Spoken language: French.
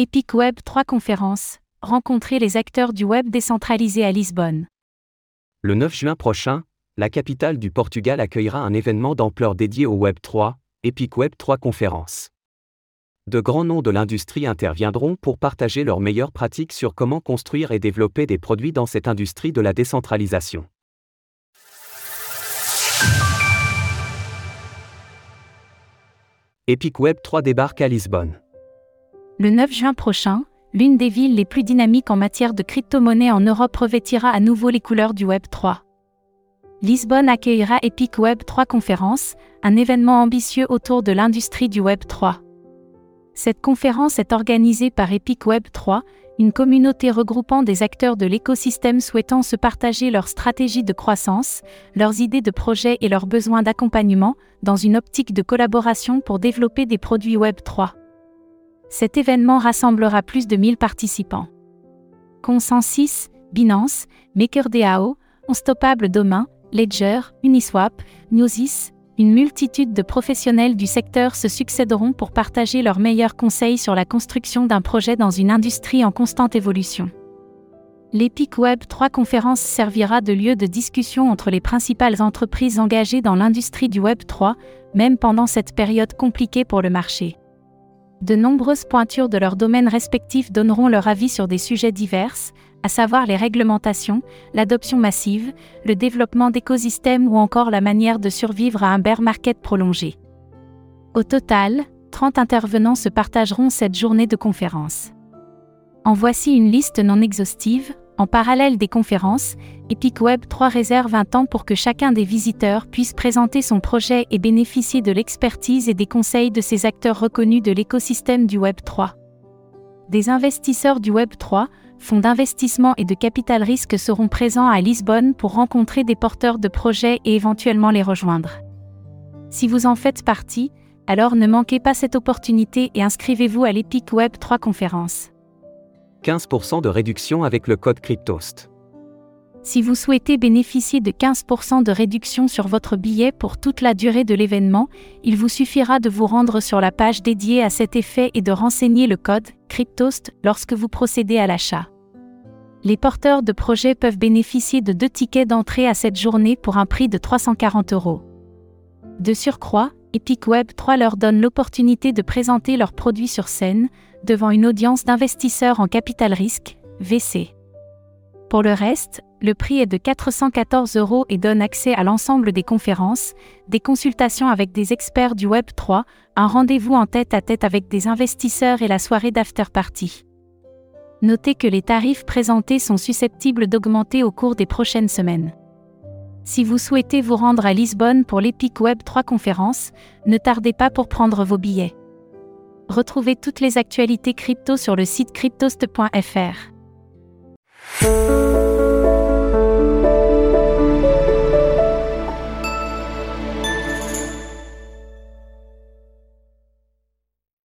Epic Web 3 conférence, rencontrer les acteurs du web décentralisé à Lisbonne. Le 9 juin prochain, la capitale du Portugal accueillera un événement d'ampleur dédié au Web 3, Epic Web 3 conférence. De grands noms de l'industrie interviendront pour partager leurs meilleures pratiques sur comment construire et développer des produits dans cette industrie de la décentralisation. Epic Web 3 débarque à Lisbonne. Le 9 juin prochain, l'une des villes les plus dynamiques en matière de crypto-monnaie en Europe revêtira à nouveau les couleurs du Web 3. Lisbonne accueillera Epic Web 3 Conférence, un événement ambitieux autour de l'industrie du Web 3. Cette conférence est organisée par Epic Web 3, une communauté regroupant des acteurs de l'écosystème souhaitant se partager leurs stratégies de croissance, leurs idées de projet et leurs besoins d'accompagnement, dans une optique de collaboration pour développer des produits Web 3. Cet événement rassemblera plus de 1000 participants. Consensus, Binance, MakerDAO, Unstoppable Domain, Ledger, Uniswap, Newsys, une multitude de professionnels du secteur se succéderont pour partager leurs meilleurs conseils sur la construction d'un projet dans une industrie en constante évolution. L'Epic Web 3 conférence servira de lieu de discussion entre les principales entreprises engagées dans l'industrie du Web 3, même pendant cette période compliquée pour le marché. De nombreuses pointures de leurs domaines respectifs donneront leur avis sur des sujets divers, à savoir les réglementations, l'adoption massive, le développement d'écosystèmes ou encore la manière de survivre à un bear market prolongé. Au total, 30 intervenants se partageront cette journée de conférence. En voici une liste non exhaustive, en parallèle des conférences, Epic Web 3 réserve un temps pour que chacun des visiteurs puisse présenter son projet et bénéficier de l'expertise et des conseils de ces acteurs reconnus de l'écosystème du Web 3. Des investisseurs du Web 3, fonds d'investissement et de capital risque seront présents à Lisbonne pour rencontrer des porteurs de projets et éventuellement les rejoindre. Si vous en faites partie, alors ne manquez pas cette opportunité et inscrivez-vous à l'Epic Web 3 conférence. 15% de réduction avec le code Cryptost. Si vous souhaitez bénéficier de 15% de réduction sur votre billet pour toute la durée de l'événement, il vous suffira de vous rendre sur la page dédiée à cet effet et de renseigner le code Cryptost lorsque vous procédez à l'achat. Les porteurs de projets peuvent bénéficier de deux tickets d'entrée à cette journée pour un prix de 340 euros. De surcroît, Epic Web 3 leur donne l'opportunité de présenter leurs produits sur scène, devant une audience d'investisseurs en capital risque, VC. Pour le reste, le prix est de 414 euros et donne accès à l'ensemble des conférences, des consultations avec des experts du Web 3, un rendez-vous en tête à tête avec des investisseurs et la soirée d'after party. Notez que les tarifs présentés sont susceptibles d'augmenter au cours des prochaines semaines. Si vous souhaitez vous rendre à Lisbonne pour l'Epic Web 3 conférence, ne tardez pas pour prendre vos billets. Retrouvez toutes les actualités crypto sur le site cryptost.fr.